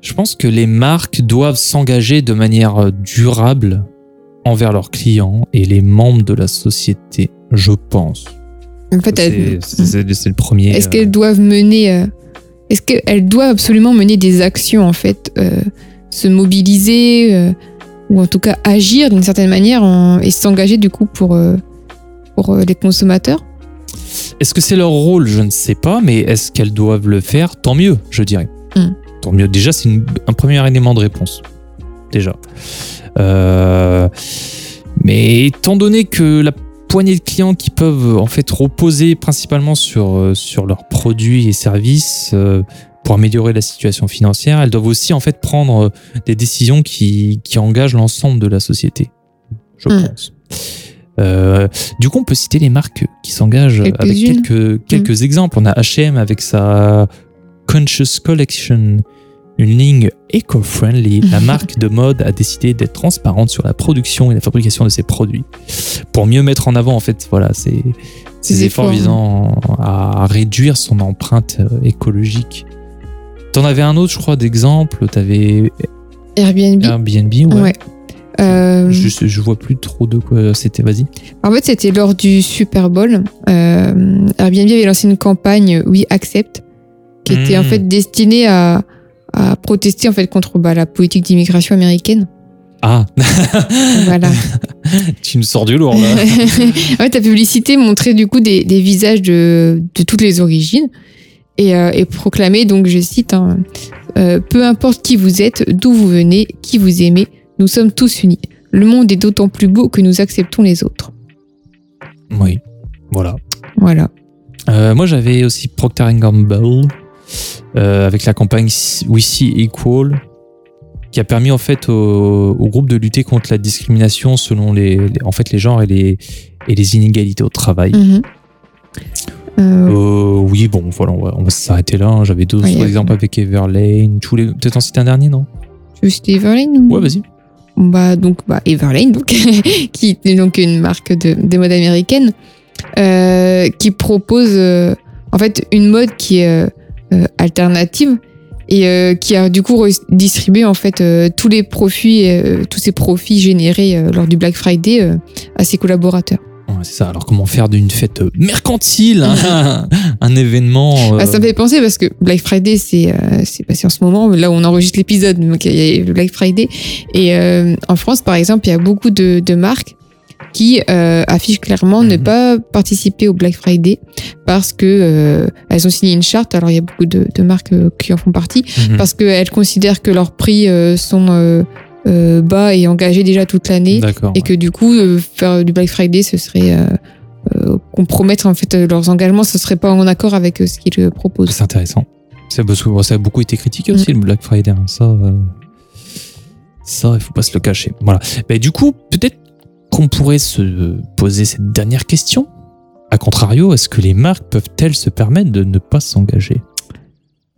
je pense que les marques doivent s'engager de manière euh, durable envers leurs clients et les membres de la société. Je pense. En fait, C'est le premier. Est-ce euh, qu'elles doivent mener euh, Est-ce qu'elles doivent absolument mener des actions en fait, euh, se mobiliser euh, ou en tout cas agir d'une certaine manière en- et s'engager du coup pour euh, pour euh, les consommateurs Est-ce que c'est leur rôle? Je ne sais pas, mais est-ce qu'elles doivent le faire? Tant mieux, je dirais. Mm. Tant mieux. Déjà, c'est un premier élément de réponse. Déjà. Euh, mais étant donné que la poignée de clients qui peuvent en fait reposer principalement sur, euh, sur leurs produits et services euh, pour améliorer la situation financière, elles doivent aussi en fait prendre des décisions qui, qui engagent l'ensemble de la société. Je Mm. pense. Euh, du coup, on peut citer les marques qui s'engagent avec quelques, quelques exemples. On a H&M avec sa Conscious Collection, une ligne eco-friendly. La marque de mode a décidé d'être transparente sur la production et la fabrication de ses produits pour mieux mettre en avant en fait voilà ses, efforts efforts, visant à réduire son empreinte euh, écologique. T'en avais un autre, je crois, d'exemple. T'avais Airbnb. Airbnb, ouais. Ouais. Euh, Je, je vois plus trop de quoi c'était. Vas-y. En fait, c'était lors du Super Bowl. Euh, Airbnb avait lancé une campagne We Accept qui était en Mm. fait destinée à, à protester en fait contre bah, la politique d'immigration américaine. Ah, Voilà. tu nous sors du lourd là. en fait, la publicité montrait du coup des, des visages de, de toutes les origines et, euh, et proclamait, donc je cite, hein, euh, Peu importe qui vous êtes, d'où vous venez, qui vous aimez, nous sommes tous unis. Le monde est d'autant plus beau que nous acceptons les autres. oui, voilà. Voilà. Euh, moi, j'avais aussi Procter Gamble euh, avec la campagne We See Equal qui a permis en fait au, au groupe de lutter contre la discrimination selon les, les- en fait les genres et les et les inégalités au travail. Mhm. Euh, Euh, oui, bon, voilà, on va, on va s'arrêter là. hein. J'avais a- exemples avec Everlane. Tu voulais peut-être en citer un dernier, non? Tu veux citer Everlane ou- Ouais, vas-y. Bah donc bah Everlane donc qui est donc une marque de, de mode américaine euh, qui propose euh, en fait une mode qui est euh, alternative et qui a du coup distribué en fait tous les profits tous ces profits générés lors du Black Friday à ses collaborateurs. C'est ça. Alors, comment faire d'une fête mercantile un, un événement euh, Ah, ça me fait penser parce que Black Friday, c'est euh, c'est passé en ce moment, là où on enregistre l'épisode, donc il y a Black Friday. Et euh, en France, par exemple, il y a beaucoup de, de marques qui affichent clairement ne Mhm. pas participer au Black Friday parce que elles ont signé une charte. Alors il y a beaucoup de, de marques qui en font partie mhm. parce qu'elles considèrent que leurs prix sont euh, bas et engagés déjà toute l'année et que du coup euh, faire du Black Friday ce serait euh, euh, compromettre en fait leurs engagements ce serait pas en accord avec ce qu'ils proposent C'est intéressant. Ça a beaucoup été critiqué Mm. aussi le Black Friday. hein. Ça, ça, il faut pas se le cacher. Voilà. Mais du coup, peut-être qu'on pourrait se poser cette dernière question. A contrario, est-ce que les marques peuvent-elles se permettre de ne pas s'engager?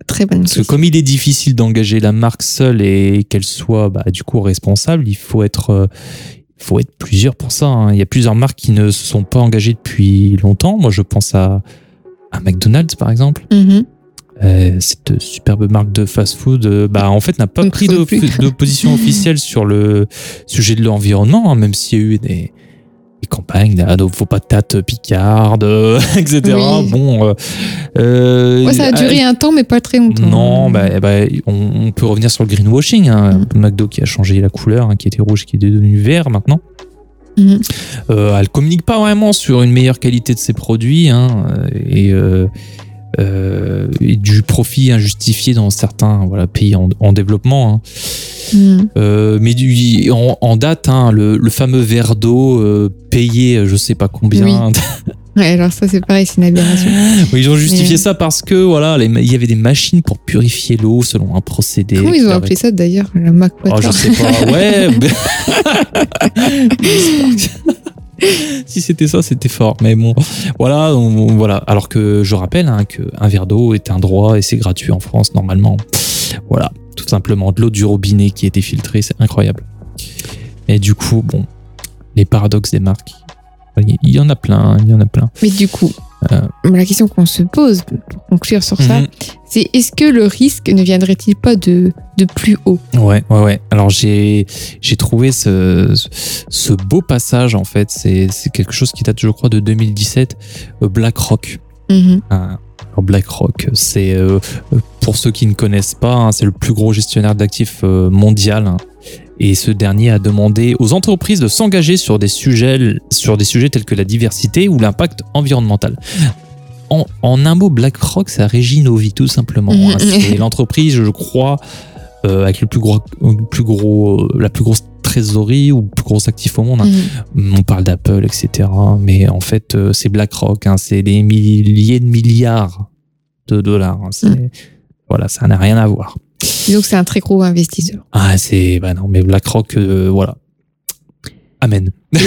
Très bonne Parce que question comme il est difficile d'engager la marque seule et qu'elle soit bah, du coup responsable, il faut être, euh, faut être plusieurs pour ça. hein. Il y a plusieurs marques qui ne se sont pas engagées depuis longtemps. Moi, je pense à, à McDonald's par exemple. Mhm. Euh, cette superbe marque de fast-food, euh, bah, en fait, n'a pas pris de position officielle sur le sujet de l'environnement, hein, même s'il y a eu des, des campagnes, là, de vos patates picardes, euh, etc. Oui. Bon, euh, euh, Ouais, ça a duré un temps, mais pas très longtemps. non, bah, eh ben, on, on peut revenir sur le greenwashing. Hein. McDo qui a changé la couleur, hein, qui était rouge, qui est devenu vert maintenant. Mhm. Euh, elle communique pas vraiment sur une meilleure qualité de ses produits. hein, et euh, et du profit injustifié dans certains voilà, pays en, en développement. hein. Mm. Euh, mais du, en, en date, hein, le, le fameux verre d'eau euh, payé, je sais pas combien. Ouais, alors ça, c'est pareil, c'est une aberration. Oui, ils ont justifié Mais- ça parce que voilà, les il y avait des machines pour purifier l'eau selon un procédé. Comment ils ont appelé ça d'ailleurs Le Mac Oh, je sais pas. Ouais. si c'était ça, c'était fort. Mais bon, voilà, voilà. Alors que je rappelle hein, qu'un verre d'eau est un droit et c'est gratuit en France normalement. Voilà, tout simplement de l'eau du robinet qui a été filtrée, c'est incroyable. Et du coup, bon, les paradoxes des marques, il y en a plein, il y en a plein. Mais du coup. La question qu'on se pose pour conclure sur ça, Mhm. c'est est-ce que le risque ne viendrait-il pas de, de plus haut? Ouais, ouais, ouais. Alors j'ai j'ai trouvé ce, ce beau passage en fait. C'est quelque chose qui date, je crois, de 2017. euh, BlackRock. Alors BlackRock, c'est euh, euh, pour ceux qui ne connaissent pas, hein, c'est le plus gros gestionnaire d'actifs euh, mondial. hein. Et ce dernier a demandé aux entreprises de s'engager sur des sujets sur des sujets tels que la diversité ou l'impact environnemental. En, en un mot, BlackRock, ça régit nos vies tout simplement. hein. Mhm. C'est l'entreprise, je crois, euh, avec le plus gros, le plus gros, la plus grosse trésorerie ou le plus gros actif au monde. hein. Mhm. On parle d'Apple, etc. Mais en fait, euh, c'est BlackRock. hein. C'est des milliers de milliards de dollars. Mm. Voilà, ça n'a rien à voir. Disons que c'est un très gros investisseur. Ah, c'est. Bah non, mais BlackRock, euh, voilà. Amen.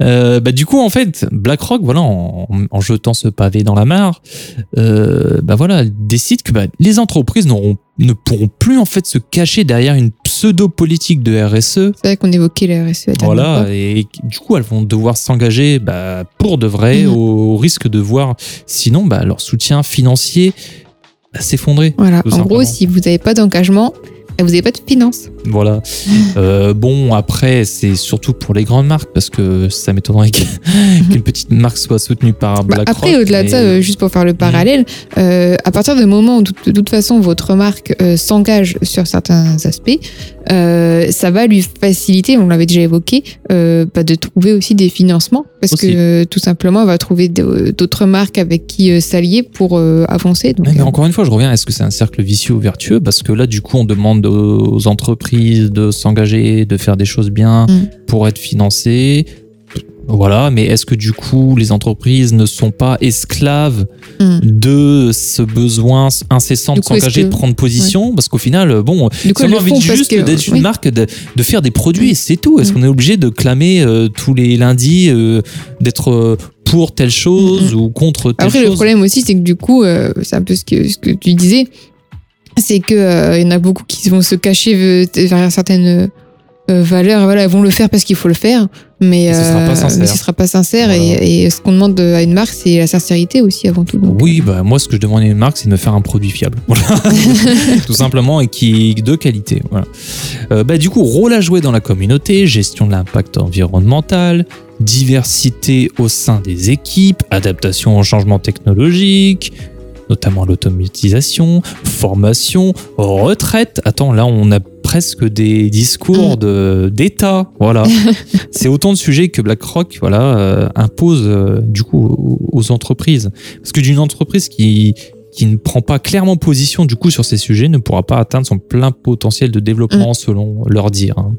Euh, bah, du coup, en fait, BlackRock, voilà, en, en jetant ce pavé dans la mare, euh, bah voilà, décide que bah, les entreprises n'auront, ne pourront plus en fait se cacher derrière une pseudo-politique de RSE C'est vrai qu'on évoquait la RSE. la dernière Voilà, et du coup, elles vont devoir s'engager bah, pour de vrai, Mhm. au risque de voir, sinon, bah, leur soutien financier s'effondrer. Voilà. En gros, si vous n'avez pas d'engagement, bah, vous n'avez pas de finances. Voilà. Euh, bon, après, c'est surtout pour les grandes marques, parce que ça m'étonnerait qu'une petite marque soit soutenue par Bah, BlackRock. après, au-delà de ça, euh, juste pour faire le parallèle, euh, à partir du moment où de, toute façon votre marque euh, s'engage sur certains aspects, ça va lui faciliter, on l'avait déjà évoqué, bah, de trouver aussi des financements parce Aussi. que tout simplement, elle va trouver d'autres marques avec qui s'allier pour avancer. Donc, mais encore une fois, je reviens, est-ce que c'est un cercle vicieux ou vertueux? Parce que là, du coup, on demande aux entreprises de s'engager, de faire des choses bien Mm. pour être financées. Voilà, mais est-ce que du coup, les entreprises ne sont pas esclaves Mm. de ce besoin incessant de s'engager, que- de prendre position? Parce qu'au final, bon, du coup, si on elles a le envie font de parce juste que d'être une oui. marque, de, de faire des produits, et c'est tout. Est-ce Mm. qu'on est obligé de clamer euh, tous les lundis euh, d'être euh, pour telle chose ou contre telle Après, chose? le problème aussi, c'est que du coup, euh, c'est un peu ce que, ce que tu disais, c'est que euh, il y en a beaucoup qui vont se cacher euh, derrière certaines euh, valeurs. Voilà, elles vont le faire parce qu'il faut le faire, mais, ce sera pas euh, sincère. mais ce sera pas sincère. Voilà. Et, et ce qu'on demande de- à une marque, c'est la sincérité aussi avant tout. Donc, Oui, bah moi ce que je demande à une marque, c'est de me faire un produit fiable, voilà. tout simplement et qui est de qualité. Voilà. Euh, bah du coup, rôle à jouer dans la communauté, gestion de l'impact environnemental, diversité au sein des équipes, adaptation au changement technologique, notamment l'automatisation, formation, retraite. Attends, là on a presque des discours Mm. de d'État, voilà. c'est autant de sujets que BlackRock, voilà, euh, impose euh, du coup aux, entreprises. Parce que d'une entreprise qui qui ne prend pas clairement position du coup sur ces sujets ne pourra pas atteindre son plein potentiel de développement Mm. selon leur dire. hein.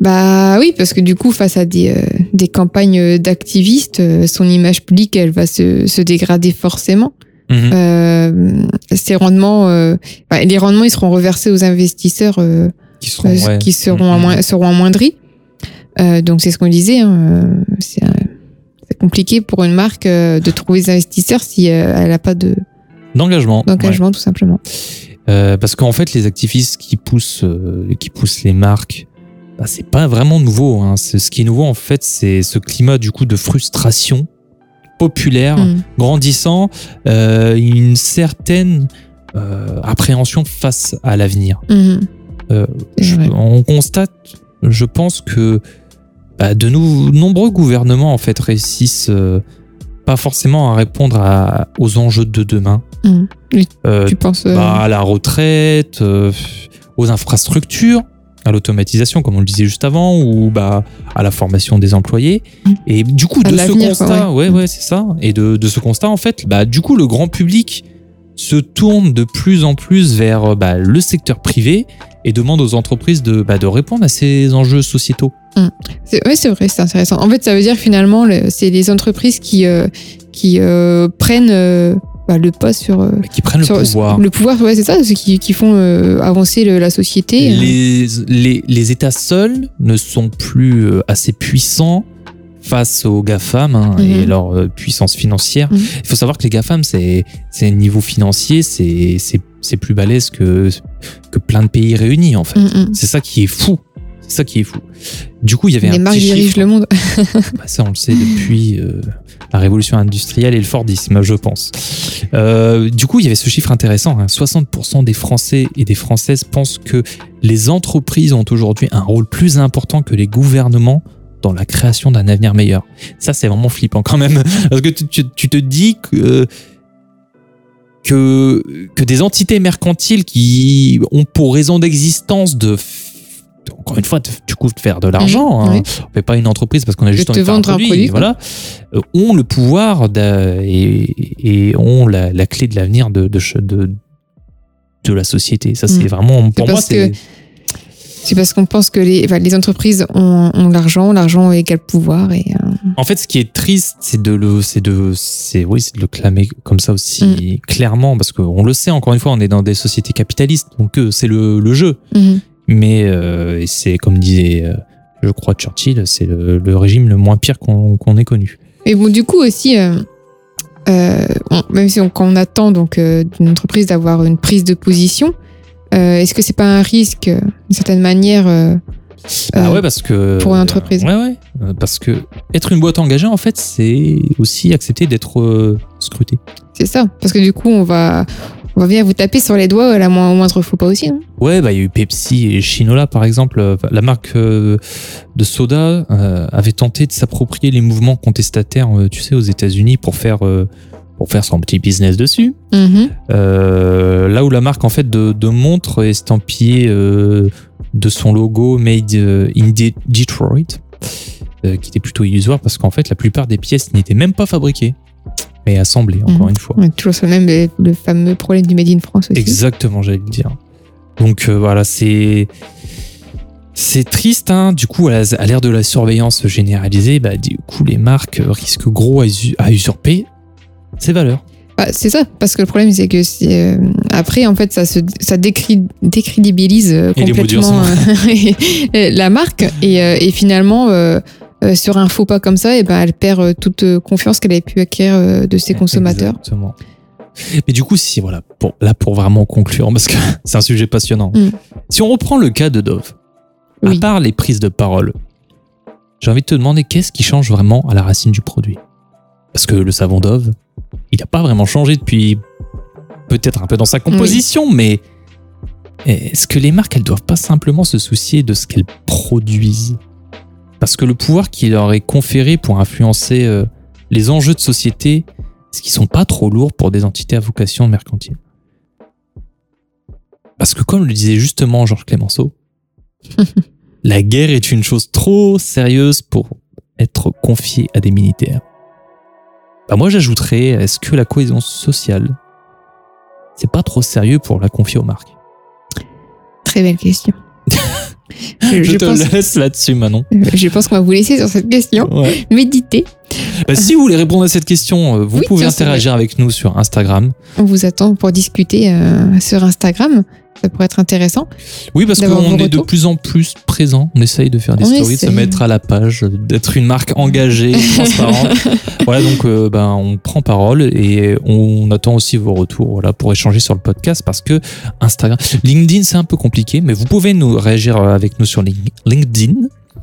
Bah oui, parce que du coup, face à des, euh, des campagnes d'activistes, son image publique, elle va se, se dégrader forcément. Mhm. Euh, ces rendements, euh, bah, les rendements, ils seront reversés aux investisseurs euh, qui seront, euh, ouais. qui seront, Mhm. seront amoindris. Euh, donc c'est ce qu'on disait, hein, euh, c'est compliqué pour une marque de trouver des investisseurs si elle n'a pas de- d'engagement. ouais. d'engagement tout simplement. Euh, parce qu'en fait, les activistes qui poussent, euh, qui poussent les marques, bah, c'est pas vraiment nouveau. Hein. Ce qui est nouveau, en fait, c'est ce climat du coup de frustration populaire, Mm. grandissant, euh, une certaine euh, appréhension face à l'avenir. Mhm. Euh, on constate, je pense que bah, de nombreux gouvernements en fait réussissent pas forcément à répondre à- aux enjeux de demain. Oui, Euh, Tu penses bah, à la retraite, aux infrastructures, à l'automatisation, comme on le disait juste avant, ou bah, à la formation des employés. Et du coup, À de ce constat, ouais. ouais, ouais, c'est ça. Et de, de ce constat, en fait, bah, du coup, le grand public se tourne de plus en plus vers bah, le secteur privé et demande aux entreprises de, bah, de répondre à ces enjeux sociétaux. C'est- Oui, c'est vrai, c'est intéressant. En fait, ça veut dire finalement, le- c'est les entreprises qui, euh, qui euh, prennent euh, bah, le pas sur, euh, qui prennent sur- le pouvoir. Le pouvoir, ouais, c'est ça, c'est qui, qui font euh, avancer le- la société. euh. les, les, les États seuls ne sont plus assez puissants face aux GAFAM hein, et Mhm. leur puissance financière. Mhm. Il faut savoir que les GAFAM, c'est c'est niveau financier, c'est plus balèze que, que plein de pays réunis, en fait. Mm, mm. C'est ça qui est fou. C'est ça qui est fou. Du coup, il y avait Les un marques petit dirigent chiffre. le monde. Bah, ça, on le sait depuis euh, la révolution industrielle et le Fordisme, je pense. Euh, du coup, il y avait ce chiffre intéressant. hein. 60% des Français et des Françaises pensent que les entreprises ont aujourd'hui un rôle plus important que les gouvernements dans la création d'un avenir meilleur. Ça, c'est vraiment flippant quand même. Parce que tu, tu- tu te dis que, que, que des entités mercantiles qui ont pour raison d'existence de encore une fois, coup, de faire de l'argent. Mhm, hein. oui. On fait pas une entreprise parce qu'on a juste te envie de faire vendre un produit, quoi. voilà, euh, ont le pouvoir et, et ont la, la clé de l'avenir de, de, de, de la société. Ça, c'est Mhm. vraiment, pour moi, c'est. C'est parce qu'on pense que les, enfin, les entreprises ont, ont l'argent, l'argent égale pouvoir. Et, euh, En fait, ce qui est triste, c'est de le, c'est de, c'est, oui, c'est de le clamer comme ça aussi Mm. clairement, parce qu'on le sait, encore une fois, on est dans des sociétés capitalistes, donc euh, c'est le, le jeu. Mais euh, et c'est comme disait, euh, je crois, Churchill, c'est le, le régime le moins pire qu'on ait connu. Mais bon, du coup aussi, euh, on- même si on, quand on attend donc d'une entreprise d'avoir une prise de position, est-ce que c'est pas un risque, d'une certaine manière Ah ouais, parce que. pour une entreprise. Ouais, ouais. Parce que être une boîte engagée, en fait, c'est aussi accepter d'être scruté. C'est ça, parce que du coup, on va, on va venir vous taper sur les doigts à la mo- au moindre faux pas aussi. hein. Ouais, bah, il y a eu Pepsi et Shinola, par exemple. Euh, La marque euh, de soda euh, avait tenté de s'approprier les mouvements contestataires, tu sais, aux États-Unis pour faire, pour faire son petit business dessus. Mhm. Euh, là où la marque, en fait, de, de montre estampillée euh, de son logo Made in De- Detroit, euh, qui était plutôt illusoire parce qu'en fait, la plupart des pièces n'étaient même pas fabriquées, mais assemblées, encore Mhm. une fois. Ouais, toujours le même, le, fameux problème du Made in France aussi. Exactement, j'allais le dire. Donc euh, voilà, c'est c'est triste. Hein. Du coup, à l'ère de la surveillance généralisée, bah, du coup, les marques risquent gros à, usu- à usurper ces valeurs. Bah, c'est ça, parce que le problème, c'est que euh, après, en fait, ça, se, ça décri- décrédibilise euh, complètement euh, la marque. Et, et finalement, euh, sur un faux pas comme ça, et ben, elle perd euh, toute euh, confiance qu'elle avait pu acquérir de ses consommateurs. Exactement. Mais du coup, si voilà, pour, là pour vraiment conclure, parce que c'est un sujet passionnant. Mm. Si on reprend le cas de Dove, Oui. à part les prises de parole, j'ai envie de te demander qu'est-ce qui change vraiment à la racine du produit? Parce que le savon Dove, il n'a pas vraiment changé depuis peut-être un peu dans sa composition, mais est-ce que les marques, elles doivent pas simplement se soucier de ce qu'elles produisent? Parce que le pouvoir qui leur est conféré pour influencer euh, les enjeux de société, est-ce qu'ils sont pas trop lourds pour des entités à vocation mercantile? Parce que comme le disait justement Georges Clémenceau, la guerre est une chose trop sérieuse pour être confiée à des militaires. Bah moi j'ajouterais, est-ce que la cohésion sociale, c'est pas trop sérieux pour la confier aux marques? Très belle question. Je, Je, je te pense, laisse là-dessus Manon. je pense qu'on va vous laisser sur cette question. Ouais. Méditez. Bah, si vous voulez répondre à cette question, euh, vous Oui, pouvez tiens, interagir avec nous sur Instagram. On vous attend pour discuter euh, sur Instagram. Ça pourrait être intéressant. Oui, parce qu'on est de plus en plus présent. On essaye de faire des On stories, de se mettre à la page, d'être une marque engagée, transparente. voilà, donc euh, ben, on prend parole et on attend aussi vos retours voilà, pour échanger sur le podcast parce que Instagram, LinkedIn, c'est un peu compliqué, mais vous pouvez nous réagir avec nous sur Link- LinkedIn.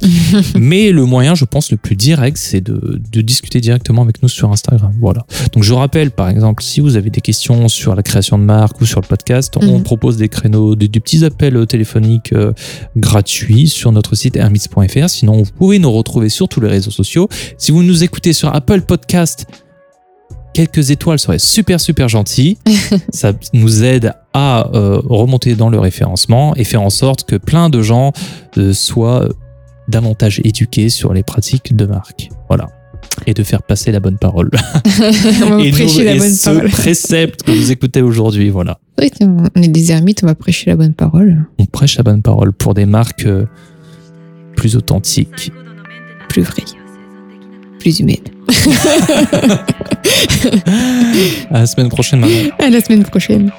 mais le moyen, je pense, le plus direct, c'est de, de discuter directement avec nous sur Instagram. Voilà. Donc je rappelle, par exemple, si vous avez des questions sur la création de marque ou sur le podcast, on Mhm. propose des créneaux, des, des petits appels téléphoniques euh, gratuits sur notre site hermits.fr. Sinon, vous pouvez nous retrouver sur tous les réseaux sociaux. Si vous nous écoutez sur Apple Podcast, quelques étoiles serait super super gentil. ça nous aide à euh, remonter dans le référencement et faire en sorte que plein de gens euh, soient davantage éduqués sur les pratiques de marque. Voilà. Et de faire passer la bonne parole. on va et prêcher nous- la et bonne ce parole. précepte que vous écoutez aujourd'hui, voilà. Oui, on est des ermites, on va prêcher la bonne parole. On prêche la bonne parole pour des marques euh, plus authentiques. Plus vraie. Plus humaine. À la semaine prochaine, Manon. À la semaine prochaine.